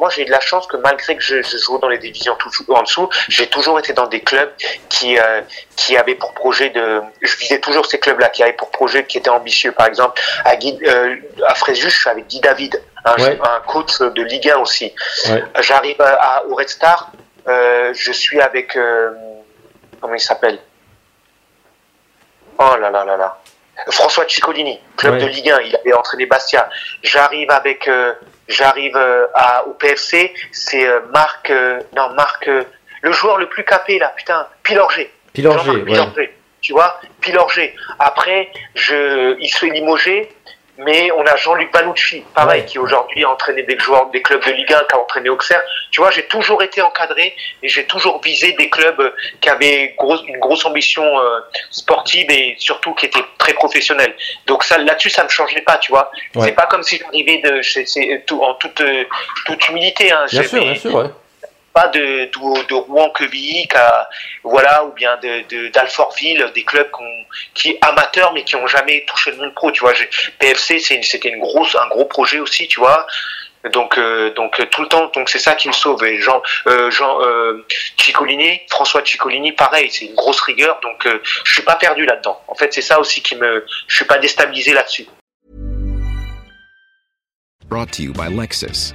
Moi, j'ai eu de la chance que malgré que je, je joue dans les divisions en dessous, j'ai toujours été dans des clubs qui euh, qui avaient pour projet de. Je visais toujours ces clubs-là qui avaient pour projet, qui étaient ambitieux. Par exemple, à Guy, euh, à Fréjus, je suis avec Guy David, un, Ouais. un coach de Ligue 1 aussi. Ouais. J'arrive à, à- au Red Star, euh, je suis avec comment il s'appelle? Oh là là là là. François Ciccolini, club Ouais. de Ligue 1, il avait entraîné Bastia. J'arrive avec, j'arrive euh, à au PFC, c'est euh, Marc, euh, non Marc, le joueur le plus capé là, putain, Pilorgé. Pilorgé, Jean-Marc ouais. Pilorgé, tu vois, Pilorgé. Après, je, il se fait limoger, mais on a Jean-Luc Banucci, pareil, Ouais. qui aujourd'hui a entraîné des joueurs des clubs de Ligue 1, qui a entraîné Auxerre. Tu vois, j'ai toujours été encadré et j'ai toujours visé des clubs qui avaient une grosse ambition euh, sportive et surtout qui étaient très professionnels. Donc ça, là-dessus, ça me changeait pas, tu vois. Ouais. C'est pas comme si j'arrivais de, chez- c'est tout, en toute, euh, toute humilité. Hein. Bien sûr, bien sûr, ouais. Pas de, de, Rouen qu'à- voilà, ou bien de, d'Alfortville, des clubs qui amateurs mais qui ont jamais touché le monde pro, tu vois. PFC, c'était une grosse, un gros projet aussi, tu vois. Donc, euh, donc euh, tout le temps, donc c'est ça qui me sauve. Jean, euh, Jean euh, Ciccolini, François Ciccolini, pareil, c'est une grosse rigueur. Donc, euh, je suis pas perdu là-dedans. En fait, c'est ça aussi qui me, je suis pas déstabilisé là-dessus. Brought to you by Lexus.